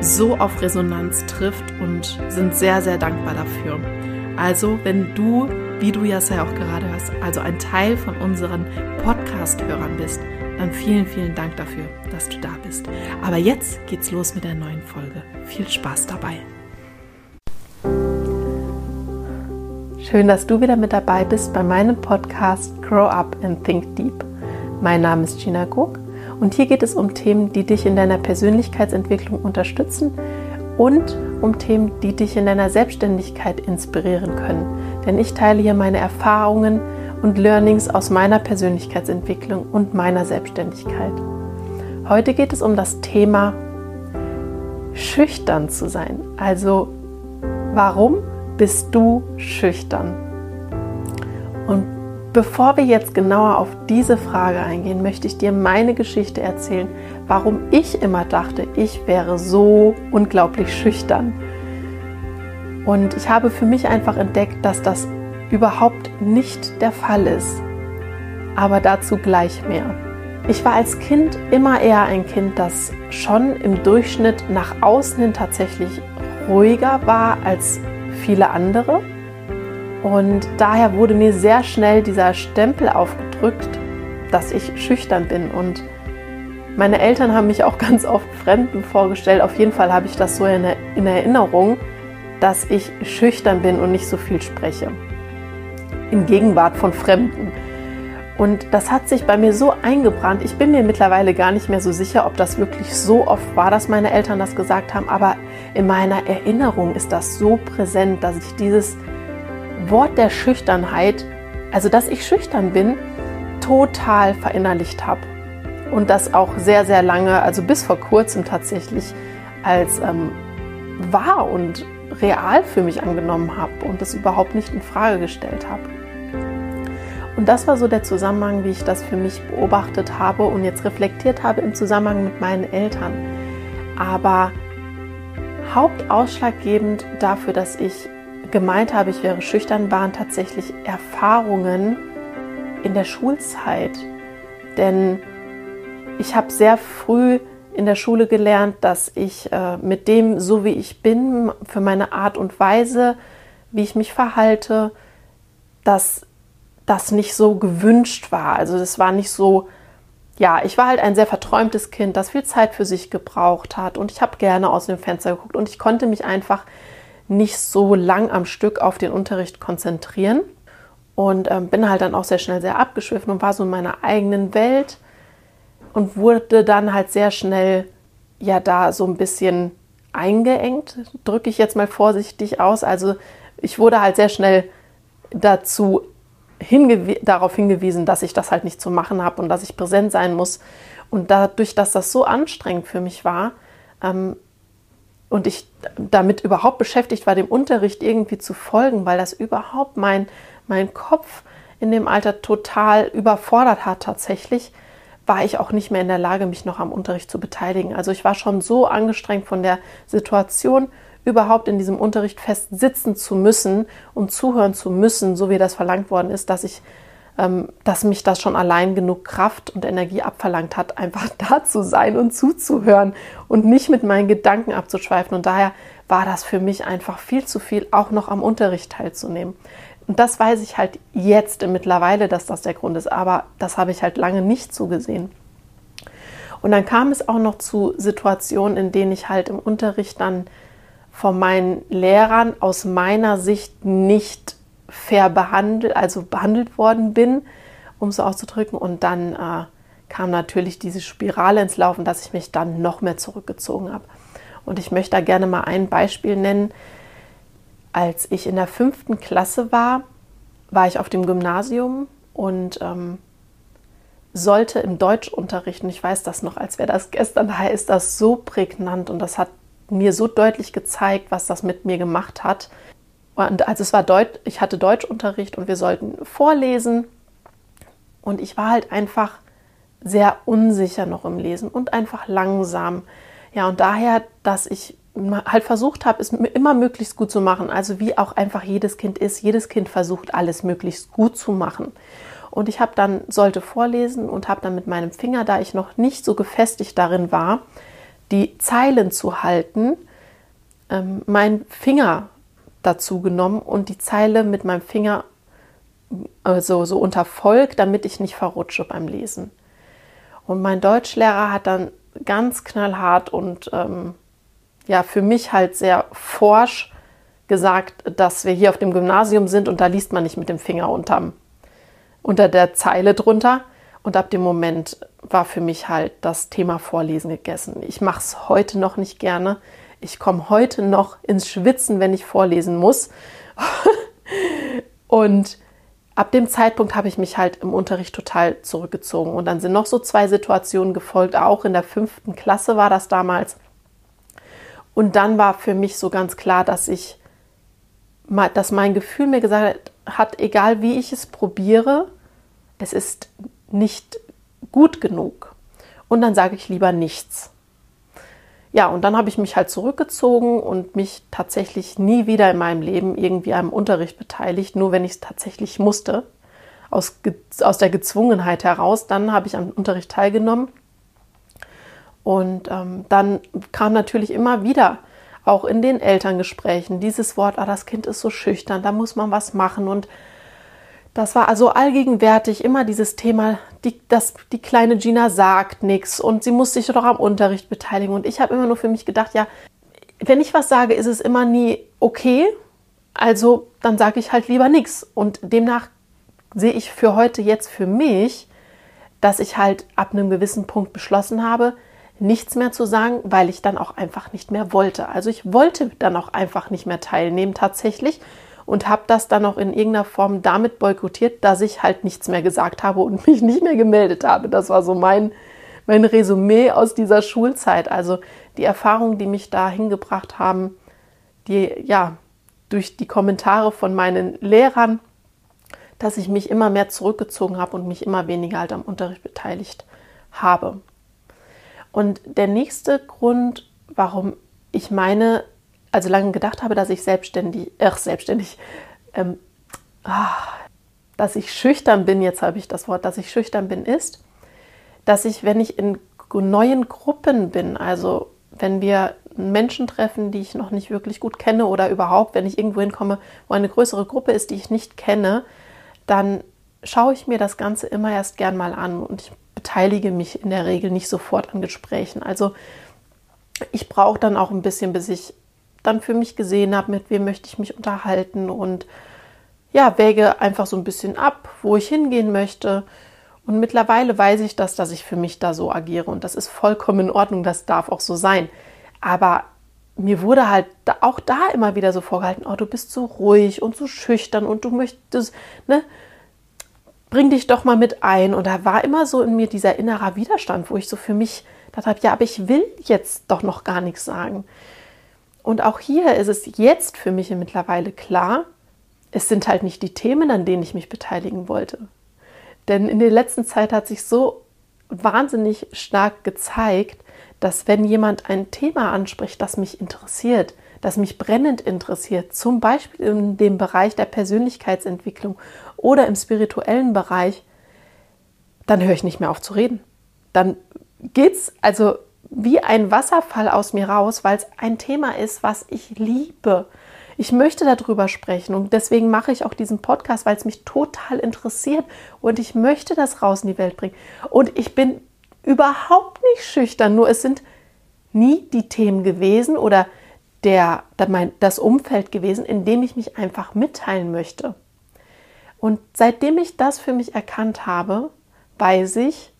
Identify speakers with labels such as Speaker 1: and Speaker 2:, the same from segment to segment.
Speaker 1: so auf Resonanz trifft und sind sehr, sehr dankbar dafür. Also, wenn du, wie du ja auch gerade hörst, also ein Teil von unseren Podcast-Hörern bist, dann vielen, vielen Dank dafür, dass du da bist. Aber jetzt geht's los mit der neuen Folge. Viel Spaß dabei. Schön, dass du wieder mit dabei bist bei meinem Podcast Grow Up and Think Deep. Mein Name ist Gina Gog und hier geht es um Themen, die dich in deiner Persönlichkeitsentwicklung unterstützen und um Themen, die dich in deiner Selbstständigkeit inspirieren können. Denn ich teile hier meine Erfahrungen und Learnings aus meiner Persönlichkeitsentwicklung und meiner Selbstständigkeit. Heute geht es um das Thema schüchtern zu sein. Also warum bist du schüchtern? Und bevor wir jetzt genauer auf diese Frage eingehen, möchte ich dir meine Geschichte erzählen, warum ich immer dachte, ich wäre so unglaublich schüchtern. Und ich habe für mich einfach entdeckt, dass das überhaupt nicht der Fall ist. Aber dazu gleich mehr. Ich war als Kind immer eher ein Kind, das schon im Durchschnitt nach außen hin tatsächlich ruhiger war als viele andere. Und daher wurde mir sehr schnell dieser Stempel aufgedrückt, dass ich schüchtern bin. Und meine Eltern haben mich auch ganz oft Fremden vorgestellt. Auf jeden Fall habe ich das so in, Erinnerung, dass ich schüchtern bin und nicht so viel spreche. In Gegenwart von Fremden. Und das hat sich bei mir so eingebrannt. Ich bin mir mittlerweile gar nicht mehr so sicher, ob das wirklich so oft war, dass meine Eltern das gesagt haben. Aber in meiner Erinnerung ist das so präsent, dass ich dieses Wort der Schüchternheit, also dass ich schüchtern bin, total verinnerlicht habe und das auch sehr, sehr lange, also bis vor kurzem tatsächlich als ähm, wahr und real für mich angenommen habe und das überhaupt nicht in Frage gestellt habe. Und das war so der Zusammenhang, wie ich das für mich beobachtet habe und jetzt reflektiert habe im Zusammenhang mit meinen Eltern. Aber hauptausschlaggebend dafür, dass ich gemeint habe, ich wäre schüchtern, waren tatsächlich Erfahrungen in der Schulzeit. Denn ich habe sehr früh in der Schule gelernt, dass ich äh, mit dem, so wie ich bin, für meine Art und Weise, wie ich mich verhalte, dass das nicht so gewünscht war. Also das war nicht so, ja, ich war halt ein sehr verträumtes Kind, das viel Zeit für sich gebraucht hat und ich habe gerne aus dem Fenster geguckt und ich konnte mich einfach nicht so lang am Stück auf den Unterricht konzentrieren und ähm, bin halt dann auch sehr schnell sehr abgeschwiffen und war so in meiner eigenen Welt und wurde dann halt sehr schnell ja da so ein bisschen eingeengt, drücke ich jetzt mal vorsichtig aus. Also ich wurde halt sehr schnell dazu hingew darauf hingewiesen, dass ich das halt nicht zu machen habe und dass ich präsent sein muss. Und dadurch, dass das so anstrengend für mich war ähm, und ich damit überhaupt beschäftigt war, dem Unterricht irgendwie zu folgen, weil das überhaupt mein, mein Kopf in dem Alter total überfordert hat tatsächlich, war ich auch nicht mehr in der Lage, mich noch am Unterricht zu beteiligen. Also ich war schon so angestrengt von der Situation, überhaupt in diesem Unterricht fest sitzen zu müssen und zuhören zu müssen, so wie das verlangt worden ist, dass ich, dass mich das schon allein genug Kraft und Energie abverlangt hat, einfach da zu sein und zuzuhören und nicht mit meinen Gedanken abzuschweifen. Und daher war das für mich einfach viel zu viel, auch noch am Unterricht teilzunehmen. Und das weiß ich halt jetzt mittlerweile, dass das der Grund ist, aber das habe ich halt lange nicht so gesehen. Und dann kam es auch noch zu Situationen, in denen ich halt im Unterricht dann von meinen Lehrern aus meiner Sicht nicht fair behandelt, also behandelt worden bin, um so auszudrücken. Und dann äh, kam natürlich diese Spirale ins Laufen, dass ich mich dann noch mehr zurückgezogen habe. Und ich möchte da gerne mal ein Beispiel nennen. Als ich in der fünften Klasse war, war ich auf dem Gymnasium und ähm, sollte im Deutschunterricht, und ich weiß das noch, als wäre das gestern, daher ist das so prägnant und das hat mir so deutlich gezeigt, was das mit mir gemacht hat. Und also es war Deut ich hatte Deutschunterricht und wir sollten vorlesen und ich war halt einfach sehr unsicher noch im Lesen und einfach langsam. Ja, und daher, dass ich halt versucht habe, es immer möglichst gut zu machen. Also wie auch einfach jedes Kind ist. Jedes Kind versucht, alles möglichst gut zu machen. Und ich habe dann, sollte vorlesen und habe dann mit meinem Finger, da ich noch nicht so gefestigt darin war, die Zeilen zu halten, ähm, meinen Finger dazu genommen und die Zeile mit meinem Finger also so unter Volk, damit ich nicht verrutsche beim Lesen. Und mein Deutschlehrer hat dann ganz knallhart und ähm, ja, für mich halt sehr forsch gesagt, dass wir hier auf dem Gymnasium sind und da liest man nicht mit dem Finger unterm, unter der Zeile drunter. Und ab dem Moment war für mich halt das Thema Vorlesen gegessen. Ich mache es heute noch nicht gerne. Ich komme heute noch ins Schwitzen, wenn ich vorlesen muss. und ab dem Zeitpunkt habe ich mich halt im Unterricht total zurückgezogen. Und dann sind noch so zwei Situationen gefolgt. Auch in der fünften Klasse war das damals. Und dann war für mich so ganz klar, dass ich, dass mein Gefühl mir gesagt hat, egal wie ich es probiere, es ist nicht gut genug. Und dann sage ich lieber nichts. Ja, und dann habe ich mich halt zurückgezogen und mich tatsächlich nie wieder in meinem Leben irgendwie am Unterricht beteiligt, nur wenn ich es tatsächlich musste, aus, aus der Gezwungenheit heraus. Dann habe ich am Unterricht teilgenommen. Und ähm, dann kam natürlich immer wieder, auch in den Elterngesprächen, dieses Wort, ah, das Kind ist so schüchtern, da muss man was machen. Und das war also allgegenwärtig immer dieses Thema, die, das, die kleine Gina sagt nichts und sie muss sich doch am Unterricht beteiligen. Und ich habe immer nur für mich gedacht, ja, wenn ich was sage, ist es immer nie okay. Also dann sage ich halt lieber nichts. Und demnach sehe ich für heute jetzt für mich, dass ich halt ab einem gewissen Punkt beschlossen habe, nichts mehr zu sagen, weil ich dann auch einfach nicht mehr wollte. Also ich wollte dann auch einfach nicht mehr teilnehmen tatsächlich und habe das dann auch in irgendeiner Form damit boykottiert, dass ich halt nichts mehr gesagt habe und mich nicht mehr gemeldet habe. Das war so mein, mein Resümee aus dieser Schulzeit. Also die Erfahrungen, die mich da hingebracht haben, die ja durch die Kommentare von meinen Lehrern, dass ich mich immer mehr zurückgezogen habe und mich immer weniger halt am Unterricht beteiligt habe. Und der nächste Grund, warum ich meine, also lange gedacht habe, dass ich selbstständig, ach, selbstständig, ähm, ach, dass ich schüchtern bin, jetzt habe ich das Wort, dass ich schüchtern bin, ist, dass ich, wenn ich in neuen Gruppen bin, also wenn wir Menschen treffen, die ich noch nicht wirklich gut kenne oder überhaupt, wenn ich irgendwo hinkomme, wo eine größere Gruppe ist, die ich nicht kenne, dann schaue ich mir das Ganze immer erst gern mal an und ich beteilige mich in der Regel nicht sofort an Gesprächen. Also ich brauche dann auch ein bisschen, bis ich dann für mich gesehen habe, mit wem möchte ich mich unterhalten und ja, wäge einfach so ein bisschen ab, wo ich hingehen möchte. Und mittlerweile weiß ich das, dass ich für mich da so agiere und das ist vollkommen in Ordnung, das darf auch so sein. Aber mir wurde halt auch da immer wieder so vorgehalten, oh, du bist so ruhig und so schüchtern und du möchtest, ne, bring dich doch mal mit ein. Und da war immer so in mir dieser innerer Widerstand, wo ich so für mich dachte, ja, aber ich will jetzt doch noch gar nichts sagen. Und auch hier ist es jetzt für mich mittlerweile klar, es sind halt nicht die Themen, an denen ich mich beteiligen wollte. Denn in der letzten Zeit hat sich so wahnsinnig stark gezeigt, dass wenn jemand ein Thema anspricht, das mich interessiert, das mich brennend interessiert, zum Beispiel in dem Bereich der Persönlichkeitsentwicklung oder im spirituellen Bereich, dann höre ich nicht mehr auf zu reden. Dann geht's also wie ein Wasserfall aus mir raus, weil es ein Thema ist, was ich liebe. Ich möchte darüber sprechen und deswegen mache ich auch diesen Podcast, weil es mich total interessiert und ich möchte das raus in die Welt bringen. Und ich bin überhaupt nicht schüchtern, nur es sind nie die Themen gewesen oder der, das Umfeld gewesen, in dem ich mich einfach mitteilen möchte. Und seitdem ich das für mich erkannt habe, weiß ich,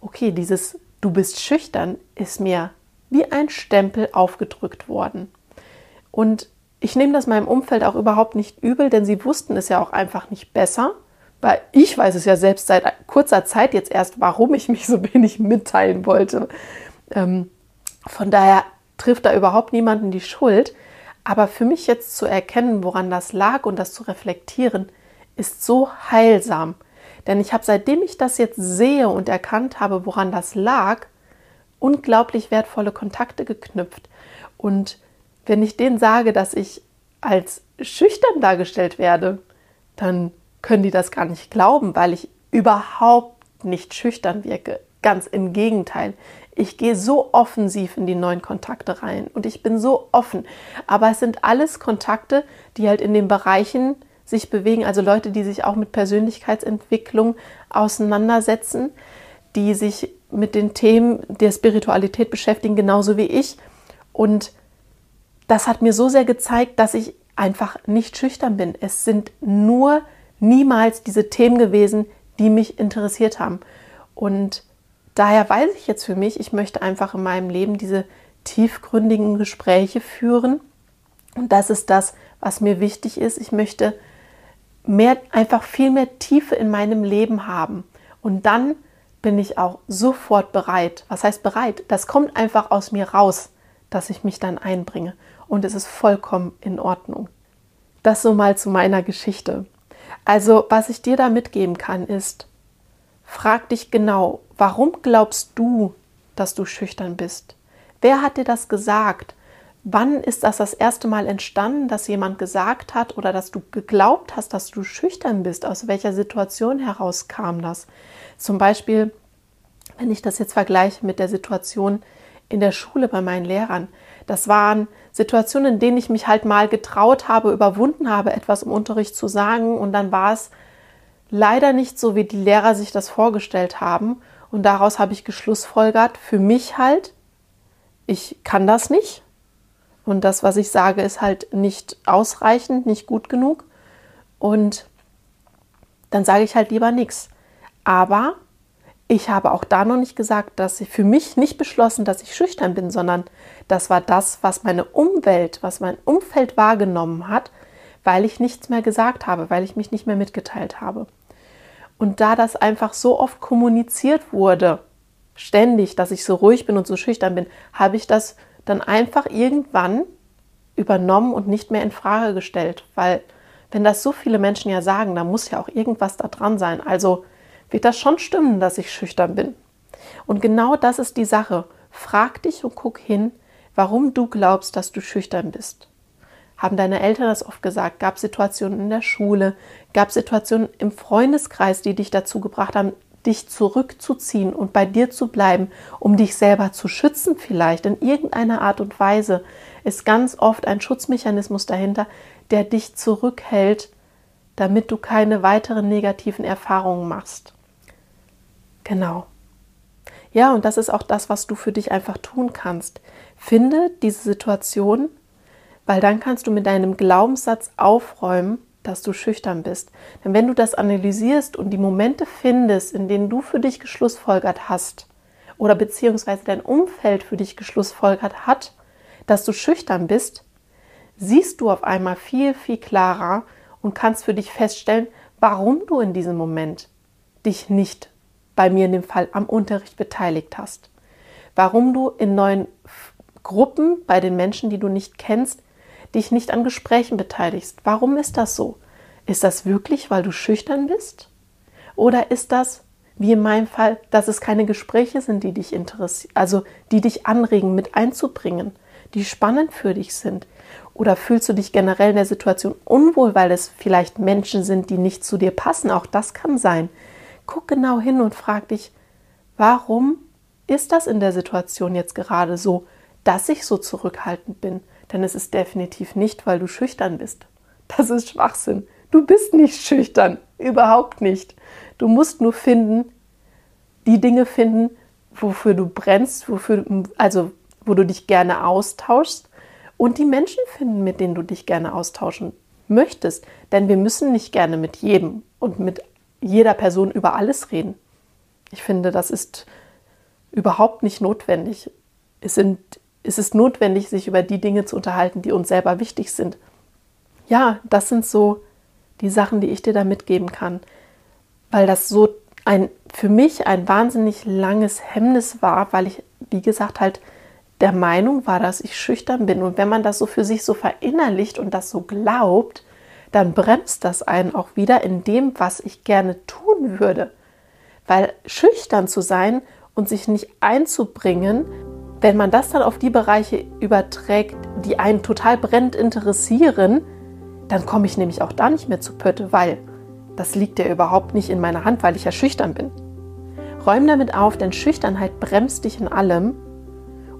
Speaker 1: okay, dieses Du bist schüchtern ist mir wie ein Stempel aufgedrückt worden. Und ich nehme das meinem Umfeld auch überhaupt nicht übel, denn sie wussten es ja auch einfach nicht besser, weil ich weiß es ja selbst seit kurzer Zeit jetzt erst, warum ich mich so wenig mitteilen wollte. Ähm, von daher trifft da überhaupt niemanden die Schuld. Aber für mich jetzt zu erkennen, woran das lag und das zu reflektieren, ist so heilsam. Denn ich habe, seitdem ich das jetzt sehe und erkannt habe, woran das lag, unglaublich wertvolle Kontakte geknüpft. Und wenn ich denen sage, dass ich als schüchtern dargestellt werde, dann können die das gar nicht glauben, weil ich überhaupt nicht schüchtern wirke. Ganz im Gegenteil. Ich gehe so offensiv in die neuen Kontakte rein und ich bin so offen. Aber es sind alles Kontakte, die halt in den Bereichen sich bewegen, also Leute, die sich auch mit Persönlichkeitsentwicklung auseinandersetzen, die sich mit den Themen der Spiritualität beschäftigen, genauso wie ich. Und das hat mir so sehr gezeigt, dass ich einfach nicht schüchtern bin. Es sind nur niemals diese Themen gewesen, die mich interessiert haben. Und daher weiß ich jetzt für mich, ich möchte einfach in meinem Leben diese tiefgründigen Gespräche führen. Und das ist das, was mir wichtig ist. Ich möchte mehr, einfach viel mehr Tiefe in meinem Leben haben. Und dann bin ich auch sofort bereit. Was heißt bereit? Das kommt einfach aus mir raus, dass ich mich dann einbringe. Und es ist vollkommen in Ordnung. Das so mal zu meiner Geschichte. Also, was ich dir da mitgeben kann, ist, frag dich genau, warum glaubst du, dass du schüchtern bist? Wer hat dir das gesagt? Wann ist das das erste Mal entstanden, dass jemand gesagt hat oder dass du geglaubt hast, dass du schüchtern bist? Aus welcher Situation heraus kam das? Zum Beispiel, wenn ich das jetzt vergleiche mit der Situation in der Schule bei meinen Lehrern. Das waren Situationen, in denen ich mich halt mal getraut habe, überwunden habe, etwas im Unterricht zu sagen und dann war es leider nicht so, wie die Lehrer sich das vorgestellt haben und daraus habe ich geschlussfolgert, für mich halt, ich kann das nicht und das, was ich sage, ist halt nicht ausreichend, nicht gut genug. Und dann sage ich halt lieber nichts. Aber ich habe auch da noch nicht gesagt, dass ich für mich nicht beschlossen, dass ich schüchtern bin, sondern das war das, was meine Umwelt, was mein Umfeld wahrgenommen hat, weil ich nichts mehr gesagt habe, weil ich mich nicht mehr mitgeteilt habe. Und da das einfach so oft kommuniziert wurde, ständig, dass ich so ruhig bin und so schüchtern bin, habe ich das dann einfach irgendwann übernommen und nicht mehr in Frage gestellt, weil wenn das so viele Menschen ja sagen, dann muss ja auch irgendwas da dran sein. Also wird das schon stimmen, dass ich schüchtern bin. Und genau das ist die Sache. Frag dich und guck hin, warum du glaubst, dass du schüchtern bist. Haben deine Eltern das oft gesagt? Gab es Situationen in der Schule? Gab es Situationen im Freundeskreis, die dich dazu gebracht haben, dich zurückzuziehen und bei dir zu bleiben, um dich selber zu schützen vielleicht in irgendeiner Art und Weise, ist ganz oft ein Schutzmechanismus dahinter, der dich zurückhält, damit du keine weiteren negativen Erfahrungen machst. Genau. Ja, und das ist auch das, was du für dich einfach tun kannst. Finde diese Situation, weil dann kannst du mit deinem Glaubenssatz aufräumen, dass du schüchtern bist. Denn wenn du das analysierst und die Momente findest, in denen du für dich geschlussfolgert hast oder beziehungsweise dein Umfeld für dich geschlussfolgert hat, dass du schüchtern bist, siehst du auf einmal viel, viel klarer und kannst für dich feststellen, warum du in diesem Moment dich nicht bei mir in dem Fall am Unterricht beteiligt hast. Warum du in neuen Gruppen bei den Menschen, die du nicht kennst, dich nicht an Gesprächen beteiligst. Warum ist das so? Ist das wirklich, weil du schüchtern bist? Oder ist das, wie in meinem Fall, dass es keine Gespräche sind, die dich interessieren, also die dich anregen, mit einzubringen, die spannend für dich sind? Oder fühlst du dich generell in der Situation unwohl, weil es vielleicht Menschen sind, die nicht zu dir passen? Auch das kann sein. Guck genau hin und frag dich, warum ist das in der Situation jetzt gerade so, dass ich so zurückhaltend bin? Denn es ist definitiv nicht, weil du schüchtern bist. Das ist Schwachsinn. Du bist nicht schüchtern, überhaupt nicht. Du musst nur finden, die Dinge finden, wofür du brennst, wofür, also wo du dich gerne austauschst und die Menschen finden, mit denen du dich gerne austauschen möchtest. Denn wir müssen nicht gerne mit jedem und mit jeder Person über alles reden. Ich finde, das ist überhaupt nicht notwendig. Es, sind, es ist notwendig, sich über die Dinge zu unterhalten, die uns selber wichtig sind. Ja, das sind so die Sachen, die ich dir da mitgeben kann, weil das so ein für mich ein wahnsinnig langes Hemmnis war, weil ich, wie gesagt, halt der Meinung war, dass ich schüchtern bin. Und wenn man das so für sich so verinnerlicht und das so glaubt, dann bremst das einen auch wieder in dem, was ich gerne tun würde. Weil schüchtern zu sein und sich nicht einzubringen, wenn man das dann auf die Bereiche überträgt, die einen total brennend interessieren, dann komme ich nämlich auch da nicht mehr zu Pötte, weil das liegt ja überhaupt nicht in meiner Hand, weil ich ja schüchtern bin. Räum damit auf, denn Schüchternheit bremst dich in allem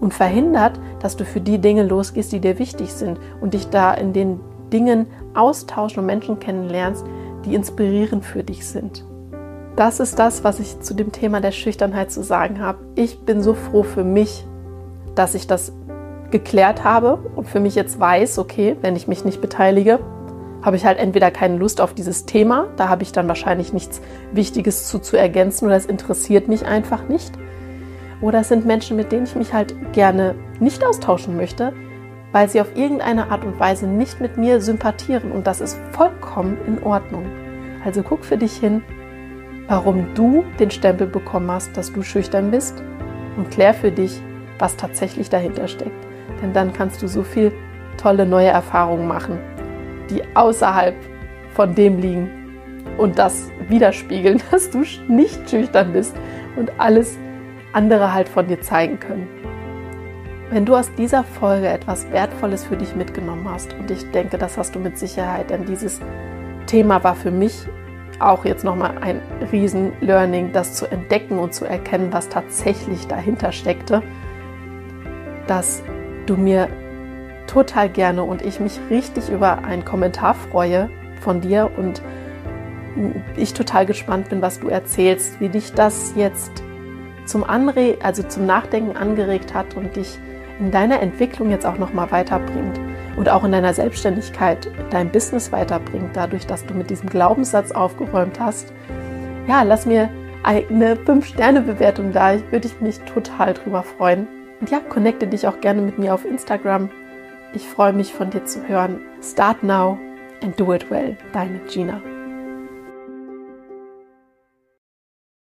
Speaker 1: und verhindert, dass du für die Dinge losgehst, die dir wichtig sind und dich da in den Dingen austauschen und Menschen kennenlernst, die inspirierend für dich sind. Das ist das, was ich zu dem Thema der Schüchternheit zu sagen habe. Ich bin so froh für mich, dass ich das geklärt habe und für mich jetzt weiß, okay, wenn ich mich nicht beteilige, habe ich halt entweder keine Lust auf dieses Thema, da habe ich dann wahrscheinlich nichts Wichtiges zu, zu ergänzen oder es interessiert mich einfach nicht. Oder es sind Menschen, mit denen ich mich halt gerne nicht austauschen möchte, weil sie auf irgendeine Art und Weise nicht mit mir sympathieren. Und das ist vollkommen in Ordnung. Also guck für dich hin, warum du den Stempel bekommen hast, dass du schüchtern bist und klär für dich, was tatsächlich dahinter steckt. Denn dann kannst du so viel tolle neue Erfahrungen machen, die außerhalb von dem liegen und das widerspiegeln, dass du nicht schüchtern bist und alles andere halt von dir zeigen können. Wenn du aus dieser Folge etwas Wertvolles für dich mitgenommen hast, und ich denke, das hast du mit Sicherheit, denn dieses Thema war für mich auch jetzt nochmal ein Riesen-Learning, das zu entdecken und zu erkennen, was tatsächlich dahinter steckte, dass du mir total gerne und ich mich richtig über einen Kommentar freue von dir und ich total gespannt bin, was du erzählst, wie dich das jetzt zum Anre also zum Nachdenken angeregt hat und dich in deiner Entwicklung jetzt auch noch mal weiterbringt und auch in deiner Selbstständigkeit dein Business weiterbringt, dadurch, dass du mit diesem Glaubenssatz aufgeräumt hast. Ja, lass mir eine 5-Sterne-Bewertung da. Ich würde mich total drüber freuen. Und ja, connecte dich auch gerne mit mir auf Instagram. Ich freue mich von dir zu hören. Start now and do it well. Deine Gina.